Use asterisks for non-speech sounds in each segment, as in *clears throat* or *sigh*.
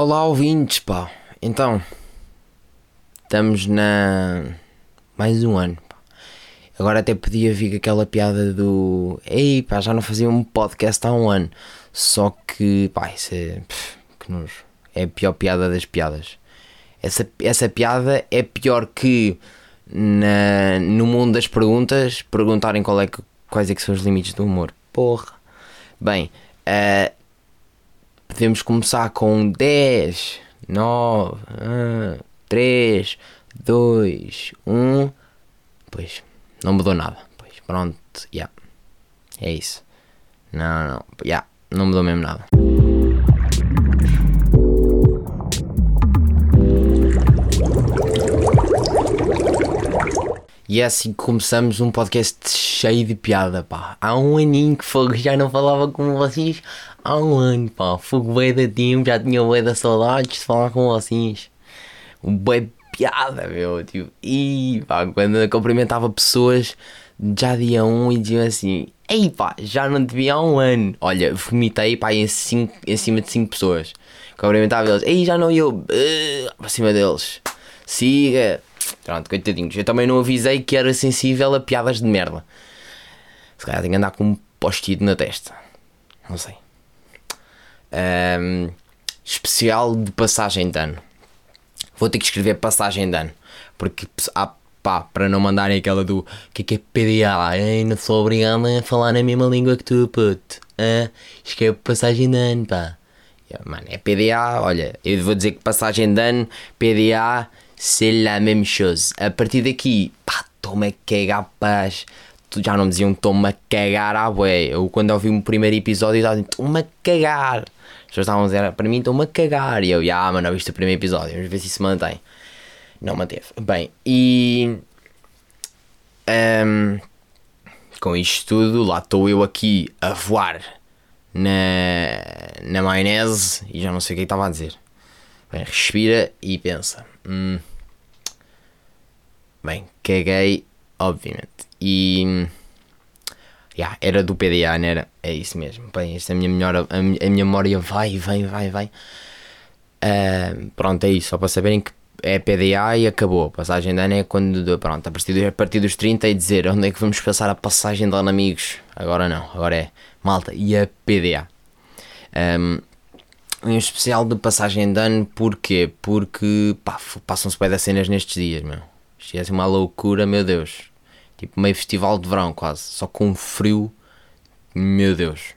Olá ouvintes, pá. Então, estamos na. mais um ano. Pá. Agora até podia vir aquela piada do. Ei, pá, já não fazia um podcast há um ano. Só que, pá, isso é. pff, que nojo. É a pior piada das piadas. Essa, essa piada é pior que na, no mundo das perguntas perguntarem qual é que, quais é que são os limites do humor. Porra. Bem, eh, podemos começar com 10, 9, 3, 2, 1. Pois, não mudou nada. Pois, pronto, já. Yeah. É isso. Não, não, já. Yeah, não mudou mesmo nada. E é assim que começamos um podcast cheio de piada, pá. Há um aninho que fogo já não falava com vocês. Há um ano, pá. Fogo bué da tempo, já tinha bué da saudades de falar com vocês. Um de piada, meu, tipo. E pá, quando eu cumprimentava pessoas já dia um e diziam assim: Ei pá, já não te vi há um ano. Olha, vomitei pá em, cinco, em cima de 5 pessoas. Cumprimentava eles: Ei, já não eu. Uh, para cima deles. Siga. Pronto, coitadinhos. Eu também não avisei que era sensível a piadas de merda. Se calhar tenho que andar com um post-it na testa. Não sei. Ahm, especial de passagem de ano. Vou ter que escrever passagem de ano. Porque, ah, pá, para não mandarem aquela do que é que é PDA? Não sou obrigado a falar na mesma língua que tu, puto. Ah, escreve passagem de ano, pá. Mano, é PDA, olha, eu vou dizer que passagem de ano, PDA, c'est la même chose. A partir daqui, pá, estou-me a cagar, já não diziam estou-me a cagar à bué. Eu quando ouvi o primeiro episódio, estava estou-me a cagar. As pessoas estavam a dizer para mim, estou-me a cagar. E eu, já, mano, não viste o primeiro episódio, vamos ver se isso mantém. Não manteve. Bem, e. ehm, com isto tudo, lá estou eu aqui a voar na, na maionese e já não sei o que é estava a dizer. Bem, respira e pensa. Hum, bem, caguei, obviamente. E. Yeah, era do PDA, não era? É isso mesmo. Bem, esta é a minha, melhor, a, minha, a minha memória vai, vai, vai, vai. Ah, pronto, é isso. Só para saberem que é PDA e acabou. Passagem de ano é quando, pronto, a partir, a partir dos 30 e dizer onde é que vamos passar a passagem de ano, amigos. Agora não, agora é malta e a PDA. Um, em especial de passagem de ano, porquê? Porque passam-se bem das cenas nestes dias, meu. Isto é assim uma loucura, meu Deus. Tipo meio festival de verão, quase. Só com frio, meu Deus.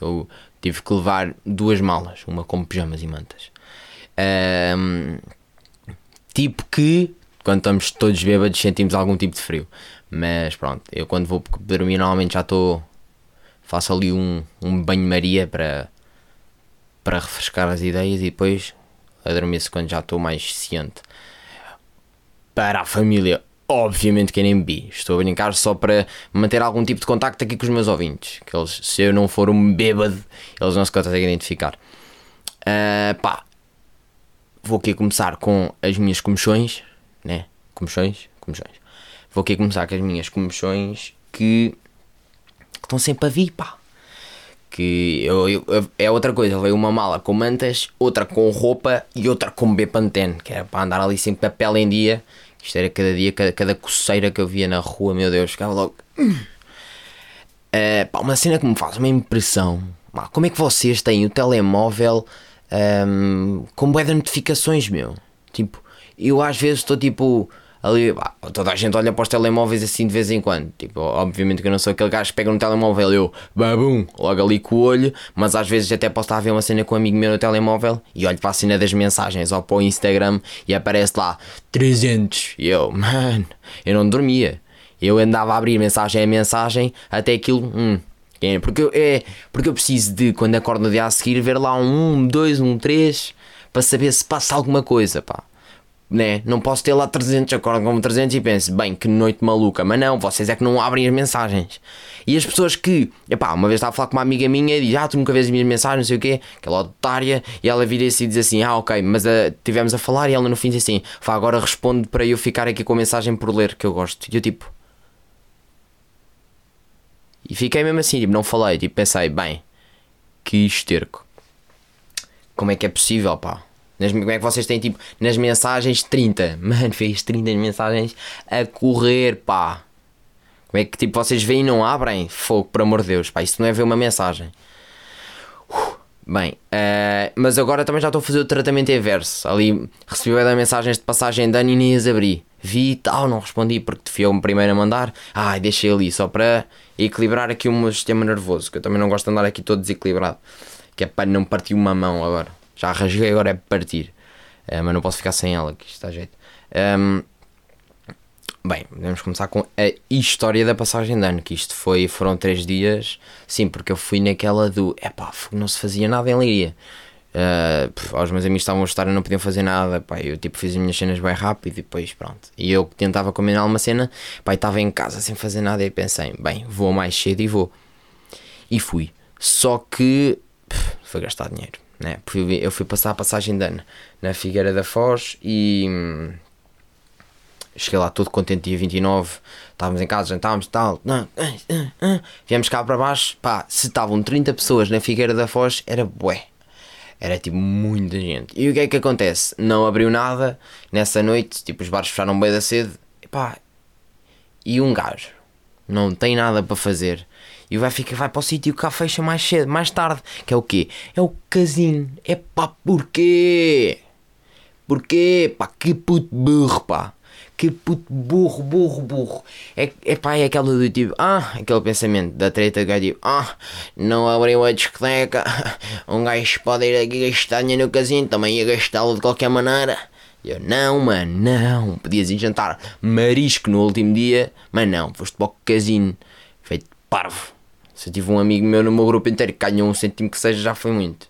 Eu tive que levar duas malas, uma com pijamas e mantas. Ahm, tipo que, quando estamos todos bêbados, sentimos algum tipo de frio. Mas pronto, eu quando vou dormir, normalmente já estou. Faço ali um, um banho-maria para para refrescar as ideias e depois adormeço quando já estou mais ciente. Para a família, obviamente que eu nem bebi. Estou a brincar só para manter algum tipo de contacto aqui com os meus ouvintes. Que eles, se eu não for um bêbado, eles não se conseguem identificar. Ah, pá, vou aqui começar com as minhas comichões, né? Comichões? Comichões. Vou aqui começar com as minhas comichões que, que estão sempre a vir, pá que eu, eu, é outra coisa, veio uma mala com mantas, outra com roupa e outra com Bepantene, que era para andar ali sempre a pele em dia. Isto era cada dia, cada, cada coceira que eu via na rua, meu Deus, ficava logo. Uh, pá, uma cena que me faz uma impressão. Pá, como é que vocês têm o telemóvel um, com bué de notificações, meu? Tipo, eu às vezes estou tipo ali, pá, toda a gente olha para os telemóveis assim de vez em quando. Tipo, obviamente que eu não sou aquele gajo que pega no telemóvel e eu, babum, logo ali com o olho, mas às vezes até posso estar a ver uma cena com um amigo meu no telemóvel e olho para a cena das mensagens ou para o Instagram e aparece lá 300. E eu, mano, eu não dormia. Eu andava a abrir mensagem a mensagem até aquilo, hum, é, porque, eu, é, porque eu preciso de, quando acordo no dia a seguir, ver lá um 1, 2, um 3 para saber se passa alguma coisa, pá né? Não posso ter lá 300, acordo com 300 e penso, bem, que noite maluca. Mas não, vocês é que não abrem as mensagens. E as pessoas que, epá, uma vez estava a falar com uma amiga minha e diz, ah, tu nunca vês as minhas mensagens, não sei o quê, aquela otária, e ela vira-se e diz assim, ah, ok, mas uh, tivemos a falar e ela no fim diz assim, vá, agora responde para eu ficar aqui com a mensagem por ler, que eu gosto. E eu tipo. E fiquei mesmo assim, tipo, não falei, tipo, pensei, bem, que esterco. Como é que é possível, pá? Nas, como é que vocês têm tipo nas mensagens 30? *laughs* Mano, fez 30 mensagens a correr, pá. Como é que tipo vocês veem e não abrem? Fogo, por amor de Deus, pá. Isso não é ver uma mensagem. Bem, uh, mas agora também já estou a fazer o tratamento inverso. Ali recebi bem mensagens de passagem de ano e nem as abri. Vi e tal, não respondi porque fui eu primeiro a mandar. Ai, deixei ali só para equilibrar aqui o meu sistema nervoso, que eu também não gosto de andar aqui todo desequilibrado. Que é para não partir uma mão agora. Já rasguei, agora é partir. Uh, mas não posso ficar sem ela, que isto está jeito. Um, ehm, Bem, vamos começar com a história da passagem de ano, que isto foi, foram três dias, sim, porque eu fui naquela do, epá, não se fazia nada em Leiria. Uh, os meus amigos estavam a estar e não podiam fazer nada, pá, eu tipo fiz as minhas cenas bem rápido e depois pronto. E eu tentava combinar uma cena, pá, estava em casa sem fazer nada e pensei, bem, vou mais cedo e vou. E fui. Só que foi gastar dinheiro, né? Eu fui passar a passagem de ano na Figueira da Foz e hum, Cheguei lá todo contente, dia 29. Estávamos em casa, jantávamos e tal. Viemos cá para baixo. Pá, se estavam 30 pessoas na Figueira da Foz, era bué. Era tipo muita gente. E o que é que acontece? Não abriu nada nessa noite. Tipo, os bares fecharam bem da cedo. E pá, e um gajo não tem nada para fazer. E vai, ficar, vai para o sítio que cá fecha mais cedo, mais tarde. Que é o quê? É o casino. É pá, porquê? Porquê? Pá, que puto burro, pá que puto burro, burro, burro. É, é pá, é aquela do tipo, ah, aquele pensamento da treta que é tipo, ah, não abriu a discoteca, *laughs* um gajo pode ir aqui gastar dinheiro no casino, também ia gastá-lo de qualquer maneira. Eu, não, mano, não, podias ir jantar marisco no último dia, mas não, foste para o casino, feito parvo. Se eu tive um amigo meu no meu grupo inteiro que ganhou um cêntimo que seja, já foi muito.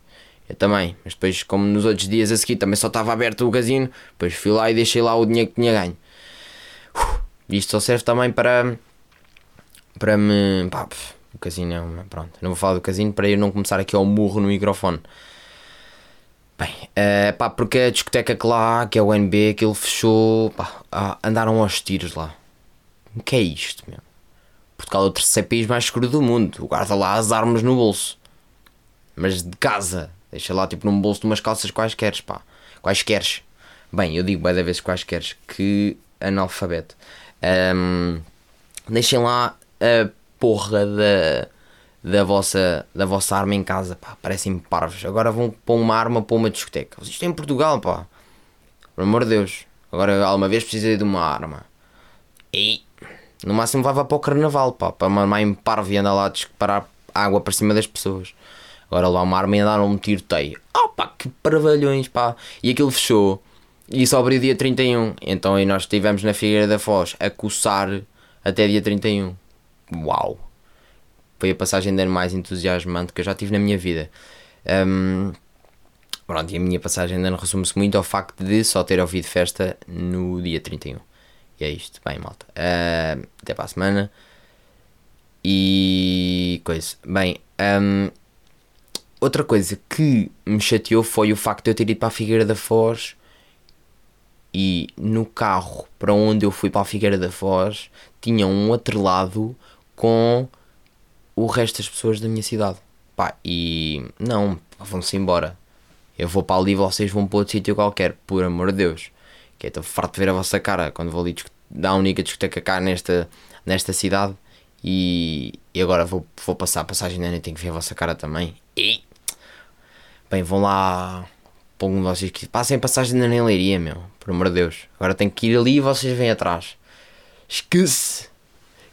Eu também, mas depois, como nos outros dias a seguir também só estava aberto o casino, depois fui lá e deixei lá o dinheiro que tinha ganho. Isto só serve também para. para me. Pá, o casino é uma. Pronto, não vou falar do casino para eu não começar aqui ao murro no microfone. Bem, uh, pá, porque a discoteca que lá, que é o NB, aquilo fechou. Pá, andaram aos tiros lá. O que é isto, meu? Portugal é o terceiro país mais seguro do mundo. Guarda lá as armas no bolso. Mas de casa. Deixa lá tipo num bolso de umas calças quaisquer, pá. Quaisqueres. Bem, eu digo bem da vez quaisqueres. Que analfabeto. Um, deixem lá a porra da, da, vossa, da vossa arma em casa, pá, parecem parvos. Agora vão pôr uma arma para uma discoteca. Isto é em Portugal, pá. Por amor de Deus. Agora alguma vez precisei de uma arma. E no máximo vai para o carnaval, pá, para uma mãe parva e andar lá a disparar água para cima das pessoas. Agora lá uma arma e andar um tiroteio. Oh pá, que parvalhões, pá. E aquilo fechou. E só abriu dia 31. Então aí nós estivemos na Figueira da Foz a coçar até dia 31. Uau! Foi a passagem de ano mais entusiasmante que eu já tive na minha vida. Um, pronto, e a minha passagem de ano resume-se muito ao facto de só ter ouvido festa no dia 31. É isto. Bem, malta. Uh, até para a semana. E coisa. Bem, um, outra coisa que me chateou foi o facto de eu ter ido para a Figueira da Foz e no carro para onde eu fui para a Figueira da Foz tinha um outro lado com o resto das pessoas da minha cidade. Pá, e não, vão-se embora. Eu vou para ali e vocês vão para outro sítio qualquer, por amor de Deus. Que é estou farto de ver a vossa cara quando vou ali dar a única discoteca cá nesta, nesta cidade. E, e agora vou, vou passar a passagem de ano e tenho que ver a vossa cara também. E bem, vão lá para algum de vocês que passem a passagem de ano em Leiria, meu por amor de Deus. Agora tenho que ir ali e vocês vêm atrás. Esquece.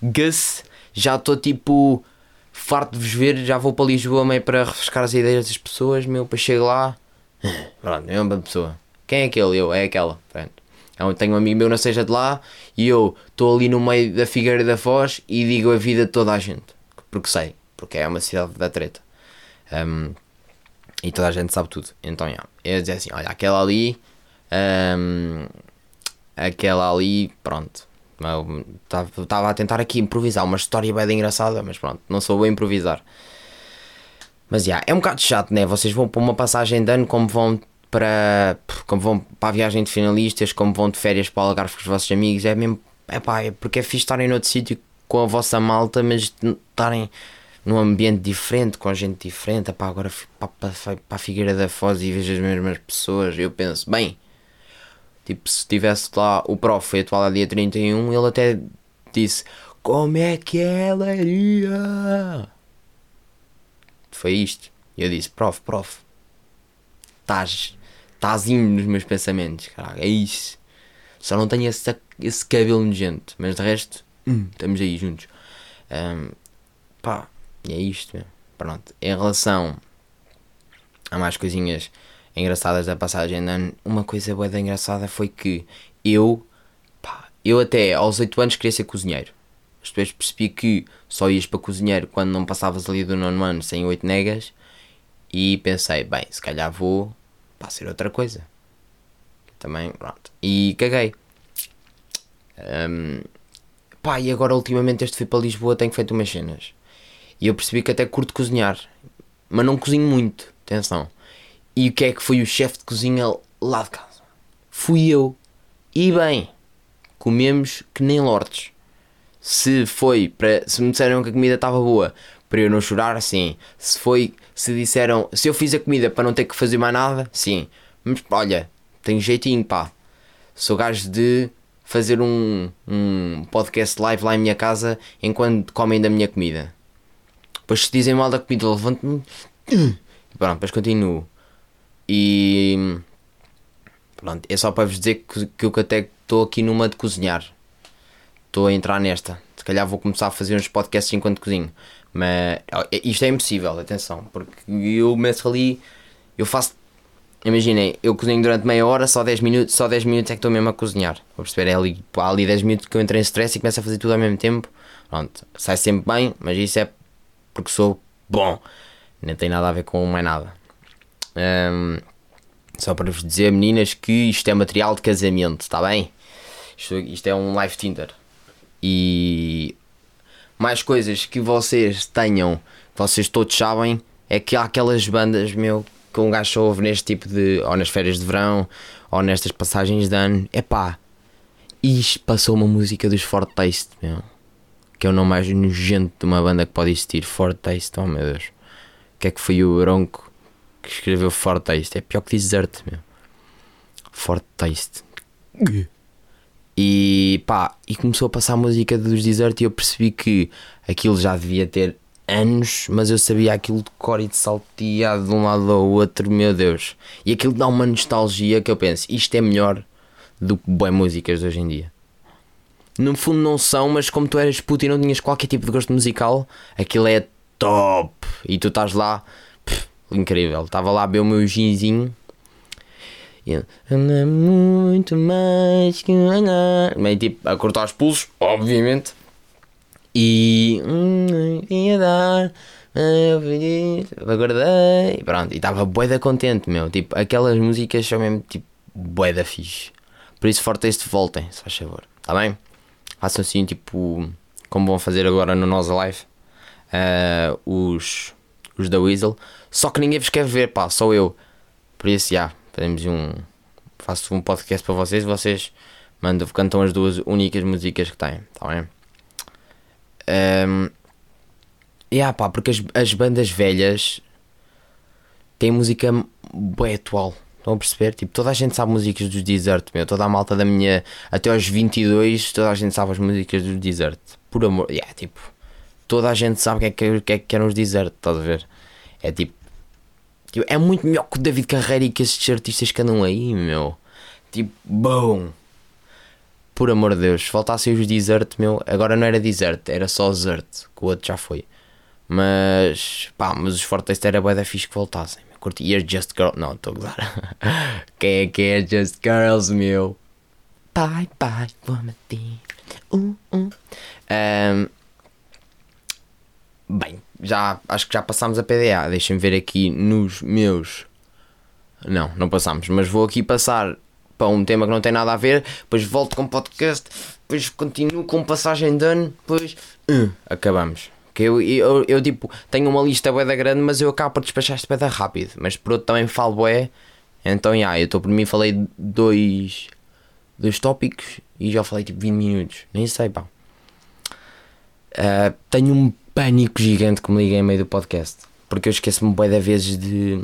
Gus. Já estou tipo farto de vos ver. Já vou para Lisboa meio para refrescar as ideias das pessoas. Meu, para chegar lá. *laughs* Pronto, é uma pessoa. Quem é aquele? Eu, é aquela. Pronto. Eu tenho um amigo meu, não seja de lá, e eu estou ali no meio da Figueira da Foz e digo a vida de toda a gente. Porque sei, porque é uma cidade da treta. Um, e toda a gente sabe tudo. Então, yeah, eu dizer assim: olha, aquela ali um, aquela ali, pronto. Estava a tentar aqui improvisar uma história bem engraçada, mas pronto, não sou bem improvisar. Mas já, yeah, é um bocado chato, né? Vocês vão para uma passagem de ano como vão para, como vão para a viagem de finalistas, como vão de férias para o Algarve com os vossos amigos. É mesmo, é pá, é porque é fixe estarem noutro sítio com a vossa malta, mas estarem num ambiente diferente, com gente diferente. Epá, agora fui para, para, para a Figueira da Foz e vejo as mesmas pessoas. Eu penso, bem, tipo, se tivesse lá o prof foi atual a dia 31, ele até disse: Como é que ela iria? Foi isto. E eu disse: Prof, prof, estás, indo nos meus pensamentos, caralho, é isso. Só não tenho esse, esse cabelo nojento, mas de resto, hum, estamos aí juntos. Um, pá, e é isto, meu. Pronto. Em relação a mais coisinhas engraçadas da passagem de ano, uma coisa boa da engraçada foi que eu, pá, eu até aos 8 anos queria ser cozinheiro. Depois percebi que só ias para cozinheiro quando não passavas ali do nono ano sem 8 negas. E pensei, bem, se calhar vou para ser outra coisa. Também, pronto. E caguei. Um, pá, e agora ultimamente este fui para Lisboa tenho feito umas cenas. E eu percebi que até curto cozinhar. Mas não cozinho muito, atenção. E o que é que foi o chefe de cozinha lá de casa? Fui eu. E bem, comemos que nem lordes. Se foi para. Se me disseram que a comida estava boa para eu não chorar, sim. Se foi. Se disseram. Se eu fiz a comida para não ter que fazer mais nada, sim. Mas olha, tenho jeitinho, pá. Sou gajo de fazer um, um podcast live lá em minha casa enquanto comem da minha comida. Depois se dizem mal da comida, levanto-me. Pronto, depois continuo. E. Pronto, é só para vos dizer que, que eu até estou aqui numa de cozinhar. Estou a entrar nesta. Se calhar vou começar a fazer uns podcasts enquanto cozinho. Mas isto é impossível, atenção. Porque eu meço ali. Eu faço. Imaginem, eu cozinho durante meia hora, só 10 minutos, só 10 minutos é que estou mesmo a cozinhar. Vou perceber, é ali, há ali 10 minutos que eu entrei em stress e começo a fazer tudo ao mesmo tempo. Pronto, sai sempre bem, mas isso é porque sou bom. Nem tem nada a ver com mais nada. Um, só para vos dizer, meninas, que isto é material de casamento, está bem? Isto, isto é um live Tinder. E mais coisas que vocês tenham, vocês todos sabem, é que há aquelas bandas, meu, que um gajo ouve neste tipo de. ou nas férias de verão, ou nestas passagens de ano. É pá, isto passou uma música dos Fort Taste, meu que é o nome mais nojento de uma banda que pode existir. Fortaste, oh meu Deus. O que é que foi o Bronco que escreveu Fortaste? É pior que Desert, meu. Fortaste. E pá, e começou a passar a música dos Desert e eu percebi que aquilo já devia ter anos, mas eu sabia aquilo de cor e de salteado de um lado ao outro, meu Deus. E aquilo dá uma nostalgia que eu penso, isto é melhor do que boas músicas hoje em dia no fundo não são, mas como tu eras puto e não tinhas qualquer tipo de gosto musical, aquilo é top. E tu estás lá, pff, incrível. Estava lá a ver o meu ginzinho. E anda muito mais que andar. Meio tipo a cortar os pulsos, obviamente. E hum, ia dar. Aguardei. Pronto, e estava boeda contente, meu. Tipo, aquelas músicas são mesmo tipo boeda fixe. Por isso, forte este voltem, se faz favor. Está bem? façam assim, tipo, como vão fazer agora no Nós Live, uh, os, os da Weasel. Só que ninguém vos quer ver, pá, só eu. Por isso, já, fazemos um. Faço um podcast para vocês, vocês mandam, cantam as duas únicas músicas que têm, tá bem? Um, yeah, pá, porque as, as bandas velhas têm música bem atual. Estão a perceber? Tipo, toda a gente sabe músicas dos Desert, meu. Toda a malta da minha. Até aos 22, toda a gente sabe as músicas dos Desert. Por amor. Yeah, tipo. Toda a gente sabe o que é que, que, é que eram os Desert, estás a ver? É tipo, tipo. É muito melhor que o David Carreira e que esses artistas que andam aí, meu. Tipo, bom. Por amor de Deus, se faltassem os Desert, meu. Agora não era Desert, era só Desert. Que o outro já foi. Mas. Pá, mas os Fortes era bué da fixe que voltassem curti You're Just Girl. Não, estou a gozar. *laughs* Quem é que é Just Girls, meu? Bye bye, woman. Uh, uh. Um, bem, já acho que já passámos a PDA. Deixem-me ver aqui nos meus. Não, não passamos, mas vou aqui passar para um tema que não tem nada a ver. Depois volto com podcast. Depois continuo com passagem de ano. Depois uh, acabamos. Que eu, eu, eu, tipo, tenho uma lista bué da grande, mas eu acabo por despachar esta bué rápido. Mas por outro também falo bué. Então, já, yeah, eu estou por mim, falei dois, dois tópicos e já falei tipo 20 minutos. Nem sei, pá. Uh, tenho um pânico gigante que me liguei em meio do podcast. Porque eu esqueço-me bem de vezes de,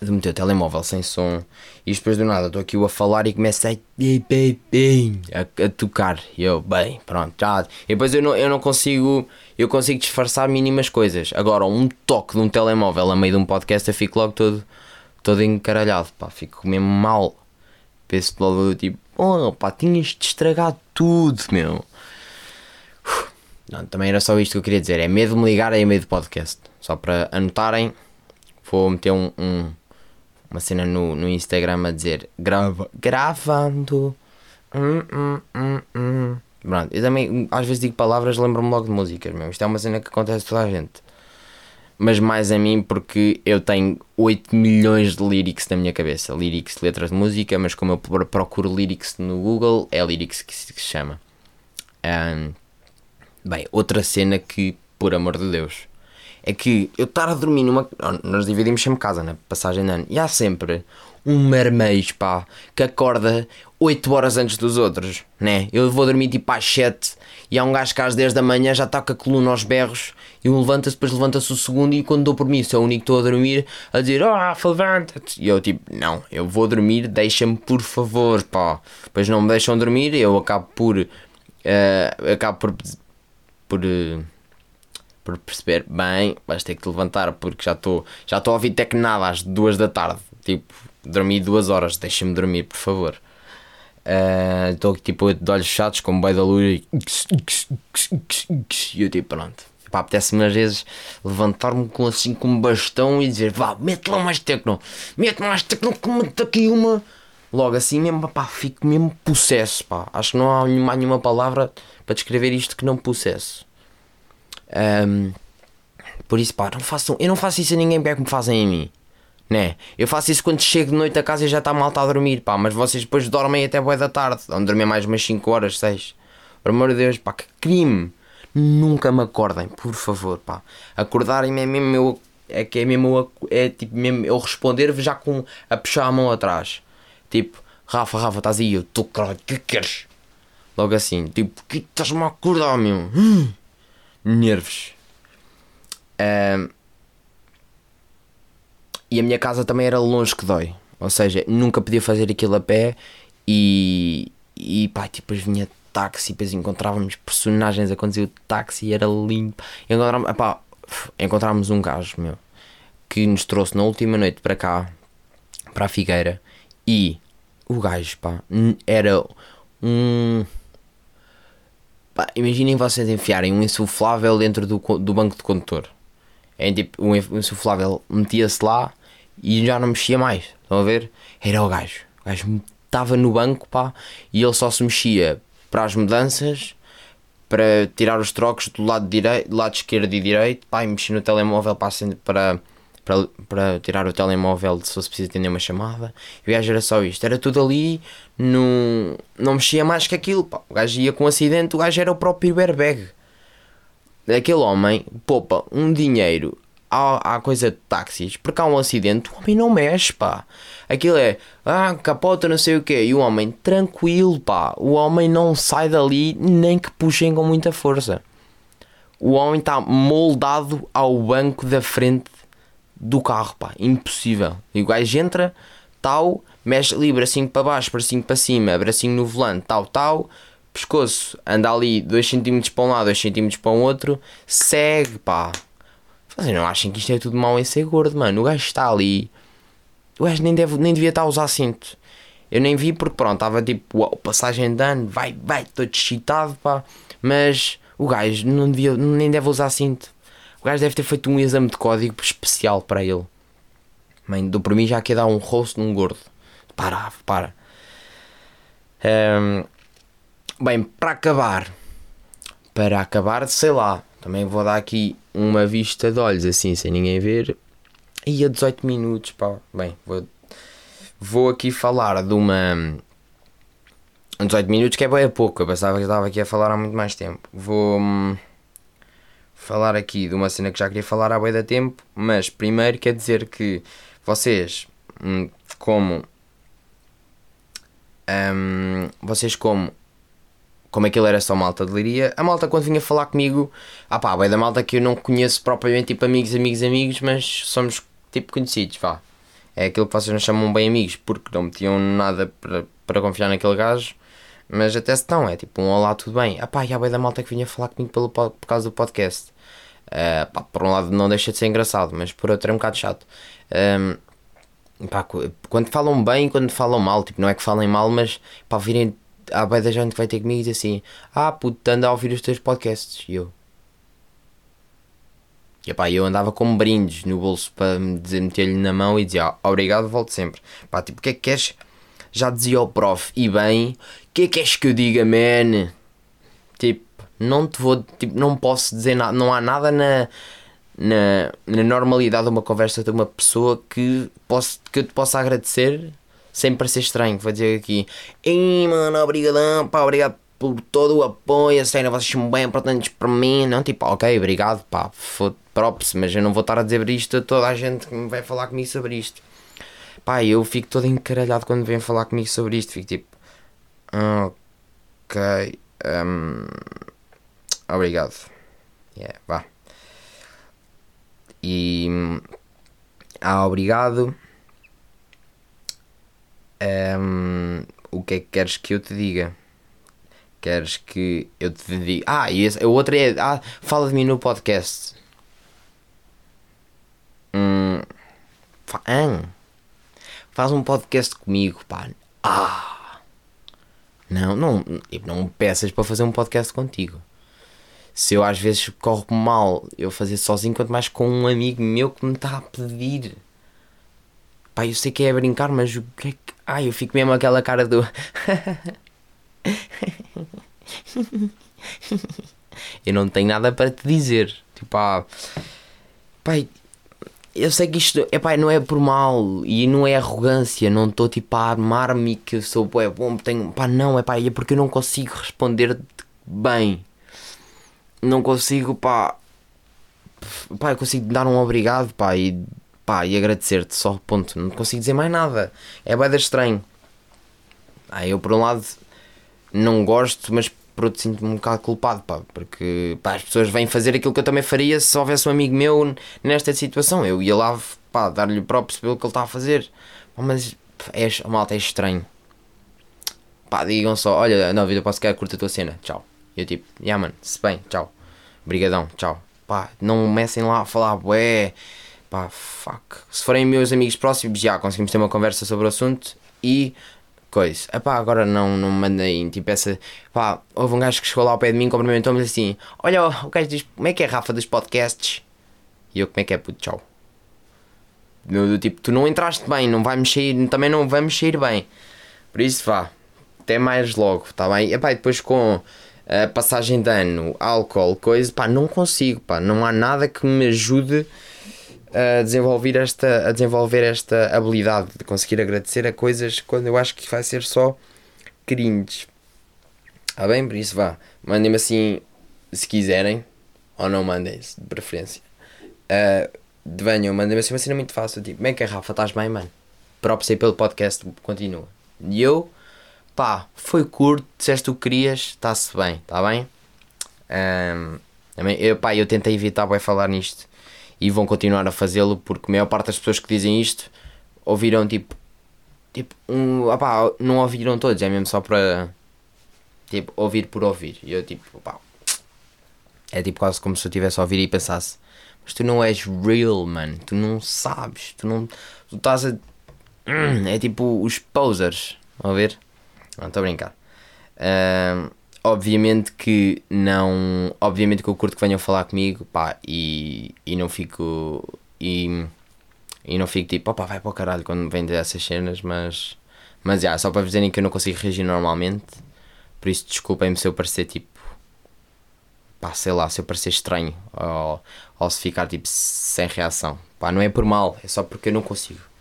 de meter o telemóvel sem som e depois do nada estou aqui a falar e começa a, a, a tocar. E eu, bem, pronto, já. E depois eu não, eu não consigo, eu consigo disfarçar mínimas coisas. Agora, um toque de um telemóvel a meio de um podcast eu fico logo todo, todo encaralhado, pá, fico mesmo mal. Penso logo tipo, oh pá, tinhas-te estragado tudo, meu. Não, também era só isto que eu queria dizer. É medo de me ligar aí meio do podcast. Só para anotarem, vou meter um, um uma cena no, no Instagram a dizer grava, gravando. Hum, hum, hum, hum. Pronto, eu também às vezes digo palavras, lembro-me logo de músicas mesmo. Isto é uma cena que acontece a toda a gente. Mas mais a mim porque eu tenho 8 milhões de lyrics na minha cabeça. Lyrics, letras de música, mas como eu procuro lyrics no Google, é lyrics que se, que se chama. Um, Bem, outra cena que, por amor de Deus, é que eu estar a dormir numa. Nós dividimos sempre casa, né? passagem de ano, e há sempre um marmês, pá, que acorda 8 horas antes dos outros, né? Eu vou dormir tipo às 7 e há um gajo que às 10 da manhã já está com a coluna aos berros e um levanta-se, depois levanta-se o segundo e quando dou por mim, sou o único que estou a dormir, a dizer, oh, levanta-te. E eu tipo, não, eu vou dormir, deixa-me por favor, pá. Depois não me deixam dormir, eu acabo por. Uh, acabo por por, eh, por perceber, bem, vais ter que te levantar porque já estou já a ouvir tecnada às duas da tarde. Tipo, dormi duas horas, deixa-me dormir, por favor. Estou uh, tipo de olhos fechados com boi da luz e eu tipo, pronto. Apetece-me às vezes levantar-me com assim com um bastão e dizer vá, mete lá mais tecno, mete mais tecno que mete aqui uma. Logo assim mesmo, pá, fico mesmo possesso, pá. Acho que não há nenhuma, nenhuma palavra para descrever isto que não pusesse. Um, por isso, pá, não eu não faço isso a ninguém porque é que me fazem a mim. Né? Eu faço isso quando chego de noite a casa e já está mal a dormir, pá, mas vocês depois dormem até boa da tarde, vão dormir mais umas 5 horas, 6. Por amor de Deus, pá, que crime! Nunca me acordem, por favor, pá. Acordarem-me é mesmo eu, é que é mesmo, é tipo mesmo eu responder já com a puxar a mão atrás. Tipo, Rafa, Rafa, estás aí, eu estou, caralho, o que queres? Logo assim, tipo, que estás-me a acordar, meu? Hum, nervos. Um, e a minha casa também era longe que dói. Ou seja, nunca podia fazer aquilo a pé e, e pá, tipo, vinha táxi, depois encontrávamos personagens a conduzir o táxi era lindo. E encontrávamos, encontrávamos um gajo, meu, que nos trouxe na última noite para cá, para a Figueira, e o gajo, pá, era um Pá, imaginem vocês enfiarem um insuflável dentro do, do banco de condutor. É tipo, um insuflável metia-se lá e já não mexia mais. Estão a ver? Era o gajo. O gajo estava no banco, pá, e ele só se mexia para as mudanças, para tirar os trocos do lado, direito, do lado esquerdo e direito, pá, e mexia no telemóvel para, para para, para tirar o telemóvel se fosse preciso atender uma chamada. E o gajo era só isto, era tudo ali, não, não mexia mais que aquilo. Pá. O gajo ia com um acidente, o gajo era o próprio airbag. Aquele homem poupa um dinheiro à, à coisa de táxis, porque há um acidente, o homem não mexe, pá. Aquilo é, ah, capota, não sei o quê. E o homem, tranquilo, pá. O homem não sai dali nem que puxem com muita força. O homem está moldado ao banco da frente do carro, pá, impossível. E o gajo entra, tal, mexe ali, bracinho para baixo, bracinho para cima, bracinho no volante, tal, tal, pescoço, anda ali 2 cm para um lado, 2 cm para um outro, segue, pá. Vocês não acham que isto é tudo mau em ser gordo, mano? O gajo está ali, o gajo nem, deve, nem devia estar a usar cinto. Eu nem vi porque, pronto, estava tipo, uau, passagem de ano, vai, vai, estou excitado, pá. Mas o gajo não devia, nem deve usar cinto. O gajo deve ter feito um exame de código especial para ele. Mãe, do por mim já quer dar um rosto num gordo. Para, para. Um, bem, para acabar. Para acabar, sei lá. Também vou dar aqui uma vista de olhos assim, sem ninguém ver. E a 18 minutos, pá. Bem, vou, vou aqui falar de uma. 18 minutos que é bem a pouco. Eu pensava que estava aqui a falar há muito mais tempo. Vou. Falar aqui de uma cena que já queria falar há bem da tempo, mas primeiro quer dizer que vocês, hum, como. Um, vocês, como como aquilo era só malta de liria, a malta quando vinha falar comigo, ah pá, bem da malta que eu não conheço propriamente, tipo amigos, amigos, amigos, mas somos tipo conhecidos, vá. É aquilo que vocês não chamam bem amigos, porque não metiam nada para, para confiar naquele gajo, mas até se não, é tipo um olá, tudo bem. Ah pá, e a da malta que vinha falar comigo pelo, por causa do podcast. Uh, pá, por um lado não deixa de ser engraçado, mas por outro é um bocado chato. Um, pá, quando falam bem, quando falam mal, tipo, não é que falem mal, mas para virem há bem da gente que vai ter comigo e diz assim: Ah, puto, anda a ouvir os teus podcasts. E eu. E epá, eu andava com brindes no bolso para meter-lhe na mão e dizia: ah, Obrigado, volto sempre. Pá, tipo, o que é que queres? Já dizia o prof, e bem, o que é que queres que eu diga, man? Tipo, não te vou, tipo, não posso dizer nada, não há nada na, na, na normalidade de uma conversa de uma pessoa que, posso, que eu te possa agradecer sem parecer estranho, vou dizer aqui, ei mano, obrigadão, pá, obrigado por todo o apoio, a sério, vocês são bem importantes para mim, não, tipo, ok, obrigado, pá, props, mas eu não vou estar a dizer isto a toda a gente que me vai falar comigo sobre isto. Pá, eu fico todo encaralhado quando vêm falar comigo sobre isto, fico tipo, ok, um, obrigado, yeah, vá. E, ah, obrigado um, o que é que queres que eu te diga? Queres que eu te diga? Ah, e esse, a outra é. Ah, fala de mim no podcast. Hum, faz um podcast comigo, pá. Ah! Não, não, não peças para fazer um podcast contigo. Se eu às vezes corro mal eu fazer sozinho, quanto mais com um amigo meu que me está a pedir. Pá, eu sei que é brincar, mas o que é que. Ai, eu fico mesmo aquela cara do. *laughs* eu não tenho nada para te dizer. Tipo, ah, pai, eu sei que isto é pai, não é por mal e não é arrogância. Não estou tipo a armar-me que eu sou é bom, tenho. Pá, não, é pai, é porque eu não consigo responder bem. Não consigo, pá. Pá, eu consigo dar um obrigado, pá, e pá, e agradecer-te só, ponto. Não consigo dizer mais nada. É bem estranho. Ah, eu por um lado não gosto, mas por outro sinto-me um bocado culpado, pá, porque pá, as pessoas vêm fazer aquilo que eu também faria se houvesse um amigo meu nesta situação. Eu ia lá, pá, dar-lhe próprio pelo que ele está a fazer. Pá, mas é, malta é estranho. Pá, digam só, olha, não, vida, posso querer curta a tua cena, tchau. Eu tipo, yeah man, se bem, tchau. Obrigadão, tchau. Pá, não comecem lá a falar, bué pá, fuck. Se forem meus amigos próximos, já conseguimos ter uma conversa sobre o assunto e coisa. Epá, agora não, não me mandem tipo essa. Pá, houve um gajo que chegou lá ao pé de mim, cumprimentou-me assim: Olha, o gajo diz como é que é Rafa dos podcasts? E eu, como é que é, puto, tchau. Do, tipo, tu não entraste bem, não vai mexer, também não vai mexer bem. Por isso, vá, até mais logo, tá bem? E depois com passagem de ano, álcool, coisa, pá, não consigo, pá, não há nada que me ajude a desenvolver esta, a desenvolver esta habilidade de conseguir agradecer a coisas quando eu acho que vai ser só cringe. Está bem? Por isso vá. Mandem-me assim se quiserem. Ou não mandem, de preferência. Uh, venham, mandem-me assim uma cena muito fácil. Tipo, é que é Rafa? Estás bem, mano? Próprio sei pelo podcast, continua. E eu, pá, foi curto, disseste o que querias, está-se bem, está bem? Um, eu, pá, eu tentei evitar vai falar nisto e vão continuar a fazê-lo porque a maior parte das pessoas que dizem isto ouviram tipo tipo um, opá, não ouviram todos, é mesmo só para tipo ouvir por ouvir. E eu tipo, opá, é tipo quase como se eu tivesse a ouvir e pensasse, mas tu não és real, man, tu não sabes, tu não tu estás a é tipo os posers, a ver? Não estou a brincar. Uh, obviamente que não. Obviamente que eu curto que venham falar comigo, pá, e, e não fico. E, e não fico tipo, opá, vai para o caralho quando vem dessas cenas, mas. Mas já, yeah, só para vos dizerem que eu não consigo reagir normalmente, por isso desculpem-me se eu parecer tipo. pá, sei lá, se eu parecer estranho, ou, ou se ficar tipo sem reação. Pá, não é por mal, é só porque eu não consigo.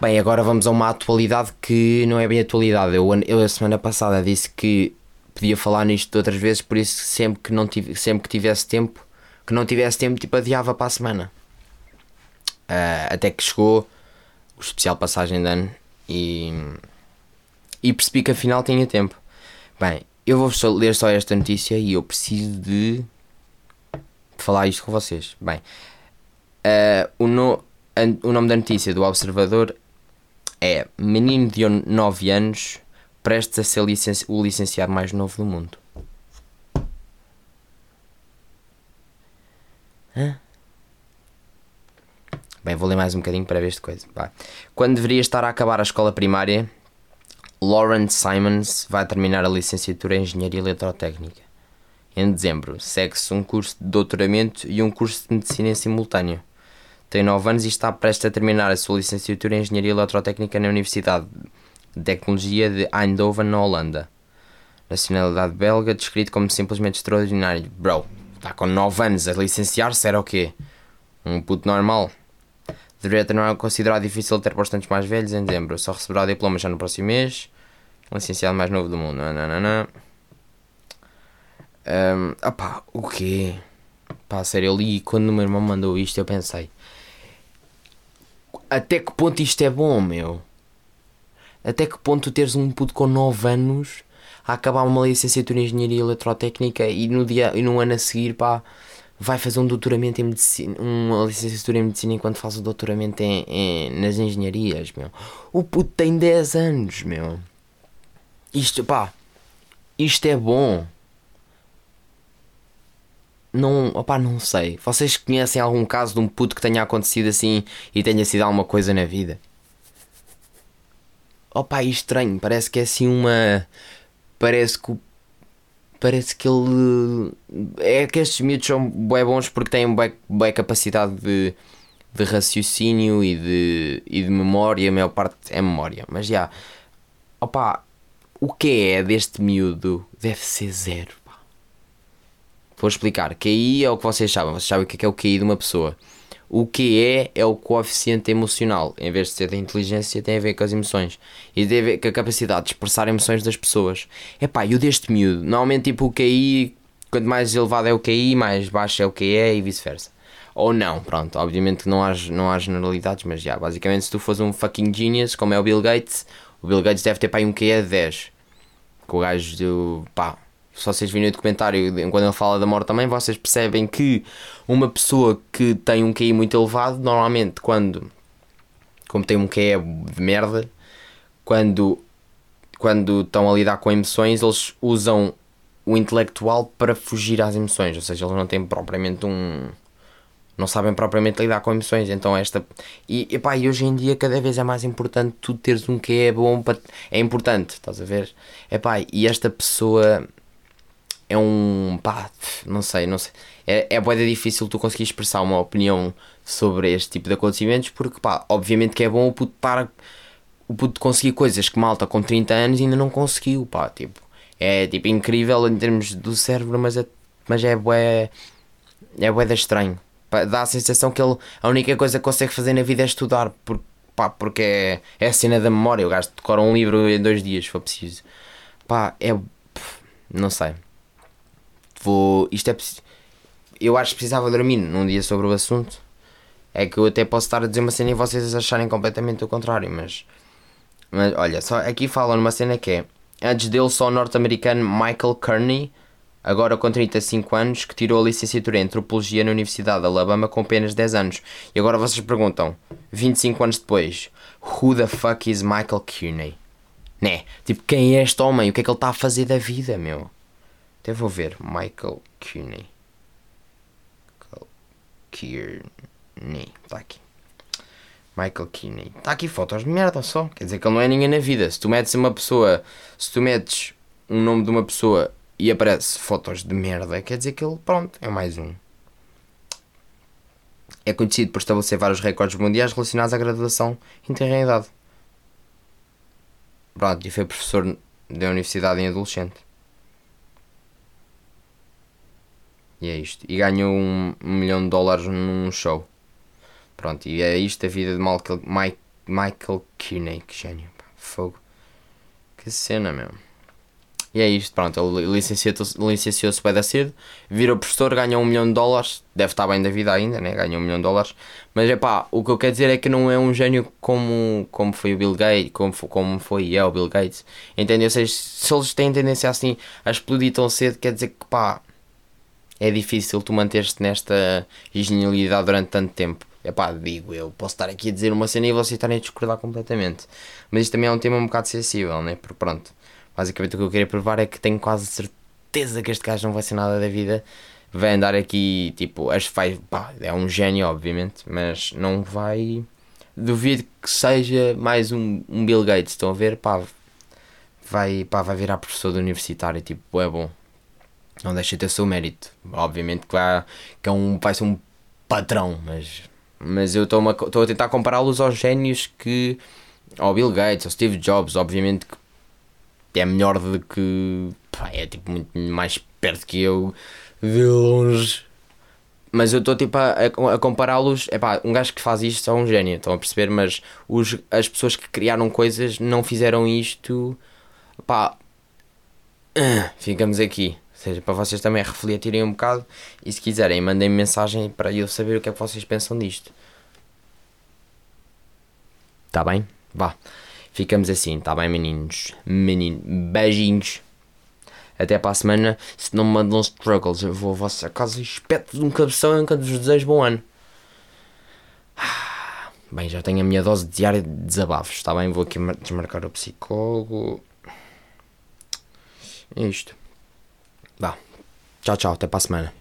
Bem, agora vamos a uma atualidade que não é bem atualidade. Eu, eu a semana passada disse que podia falar nisto outras vezes, por isso sempre que, não tive, sempre que tivesse tempo, que não tivesse tempo, tipo, adiava para a semana. Uh, até que chegou o especial passagem de ano e, e percebi que afinal tinha tempo. Bem, eu vou só ler só esta notícia e eu preciso de falar isto com vocês. Bem, uh, o, no, o nome da notícia do Observador é Menino de 9 anos prestes a ser licenci o licenciado mais novo do mundo. Hã? Bem, vou ler mais um bocadinho para ver esta coisa. Vai. Quando deveria estar a acabar a escola primária, Lawrence Simons vai terminar a licenciatura em Engenharia Eletrotécnica. Em dezembro, segue-se um curso de doutoramento e um curso de medicina em simultâneo. Tem 9 anos e está prestes a terminar a sua licenciatura em Engenharia Eletrotécnica na Universidade de Tecnologia de Eindhoven, na Holanda. Nacionalidade belga, descrito como simplesmente extraordinário. Bro, está com 9 anos a licenciar-se, era o quê? Um puto normal. Deveria ter não considerado difícil ter bastantes mais velhos em dezembro. Só receberá o diploma já no próximo mês. Licenciado mais novo do mundo. Não. Um, opá, o quê? Pá, sério, eu li quando o meu irmão mandou isto eu pensei Até que ponto isto é bom, meu? Até que ponto teres um puto com 9 anos a acabar uma licenciatura em Engenharia Eletrotécnica e no, dia, e no ano a seguir, pá, vai fazer um doutoramento em medicina, uma licenciatura em medicina enquanto faz o doutoramento em, em, nas engenharias, meu. O puto tem 10 anos, meu. Isto, pá, isto é bom. Não, opá, não sei. Vocês conhecem algum caso de um puto que tenha acontecido assim e tenha sido alguma coisa na vida? Opá, é estranho. Parece que é assim uma. Parece que o parece que ele é que estes miúdos são bem bons porque têm bem, capacidade de, de raciocínio e de, e de memória, a maior parte é memória, mas já opa, o que é deste miúdo deve ser zero. Vou explicar. QI é o que vocês sabem, vocês sabem o que é, é o QI de uma pessoa. O que é é o coeficiente emocional. Em vez de ser da inteligência, tem a ver com as emoções. E tem a ver com a capacidade de expressar emoções das pessoas. É pá, eu deste miúdo. Normalmente, tipo, o QI, quanto mais elevado é o QI, mais baixo é o QE e vice-versa. Ou não, pronto. Obviamente que não há, não há generalidades, mas já. Basicamente, se tu fores um fucking genius, como é o Bill Gates, o Bill Gates deve ter pá um QE de 10. Que o gajo do. pá, se vocês virem o documentário, quando ele fala da morte também, vocês percebem que uma pessoa que tem um QI muito elevado, normalmente quando, como tem um QI de merda, quando, quando estão a lidar com emoções, eles usam o intelectual para fugir às emoções, ou seja, eles não têm propriamente um. Não sabem propriamente lidar com emoções, então esta. E, epá, e hoje em dia cada vez é mais importante tu teres um que é bom para. É importante, estás a ver? Epá, e esta pessoa é um. pá, não sei, não sei. É, é boeda difícil tu conseguir expressar uma opinião sobre este tipo de acontecimentos porque, pá, obviamente que é bom o puto estar. o puto conseguir coisas que malta com 30 anos ainda não conseguiu, pá, tipo. É tipo incrível em termos do cérebro, mas é, mas é bué. é bué estranho. Pá, dá a sensação que ele. a única coisa que consegue fazer na vida é estudar, porque, pá, porque é, é a cena da memória. O gajo decora um livro em dois dias, se for preciso. Pá, é. não sei vou. Isto é. Eu acho que precisava dormir num dia sobre o assunto. É que eu até posso estar a dizer uma cena e vocês acharem completamente o contrário, mas. Mas olha, só aqui falam numa cena que é. Antes dele, só o norte-americano Michael Kearney, agora com 35 anos, que tirou a licenciatura em Antropologia na Universidade de Alabama com apenas 10 anos. E agora vocês perguntam, 25 anos depois, Who the fuck is Michael Kearney? Né? Tipo, quem é este homem? O que é que ele está a fazer da vida, meu? Até vou ver. Michael Kearney. Kearney. Está aqui. Michael Kearney. Está aqui fotos de merda só. Quer dizer que ele não é ninguém na vida. Se tu metes uma pessoa. Se tu metes um nome de uma pessoa e aparece fotos de merda, quer dizer que ele, pronto, é mais um. É conhecido por estabelecer vários recordes mundiais relacionados à graduação em tenra idade. Pronto, e foi professor da universidade em adolescente. E é isto. E ganhou um, um milhão de dólares num show. Pronto, e é isto a vida de Michael, Mike, Michael Kearney. Que gênio, pá. Fogo. Que cena, meu. E é isto, pronto, ele licenciou-se licenciou bem da cedo, virou professor, ganha um milhão de dólares, deve estar bem da vida ainda, né? ganha um milhão de dólares, mas é pá, o que eu quero dizer é que não é um gênio como, como foi o Bill Gates, como, como foi é o Bill Gates, entende? Ou seja, se eles têm tendência assim a explodir tão cedo, quer dizer que pá, é difícil tu manter-te nesta genialidade durante tanto tempo. É pá, digo eu, posso estar aqui a dizer uma cena e vocês estarem a discordar completamente, mas isto também é um tema um bocado sensível, né? Porque pronto Basicamente o que eu queria provar é que tenho quase certeza que este gajo não vai ser nada da vida. Vai andar aqui, tipo, acho que vai, é um gênio, obviamente, mas não vai. Duvido que seja mais um, um Bill Gates, estão a ver? Pá, vai, pá, vai virar professor de universitário, tipo, é bom. Não deixa de ter o seu mérito. Obviamente que vai, que é um, vai ser um patrão, mas, mas eu estou a tentar compará-los aos génios que. ao Bill Gates, ao Steve Jobs, obviamente que é melhor do que. Pá, é tipo muito mais perto que eu de longe. Mas eu estou tipo a, a compará-los. É pá, um gajo que faz isto é um gênio, estão a perceber? Mas os, as pessoas que criaram coisas não fizeram isto. Pá, *clears throat* ficamos aqui. Seja, para vocês também refletirem um bocado e se quiserem, mandem -me mensagem para eu saber o que é que vocês pensam disto. Tá bem? Vá. Ficamos assim, tá bem, meninos? Menino, beijinhos. Até para a semana. Se não me mandam struggles, eu vou à vossa casa e espeto de um cabeção enquanto vos desejo bom ano. Bem, já tenho a minha dose diária de desabafos, está bem? Vou aqui desmarcar o psicólogo. É isto. Tchau, tchau. Até para a semana.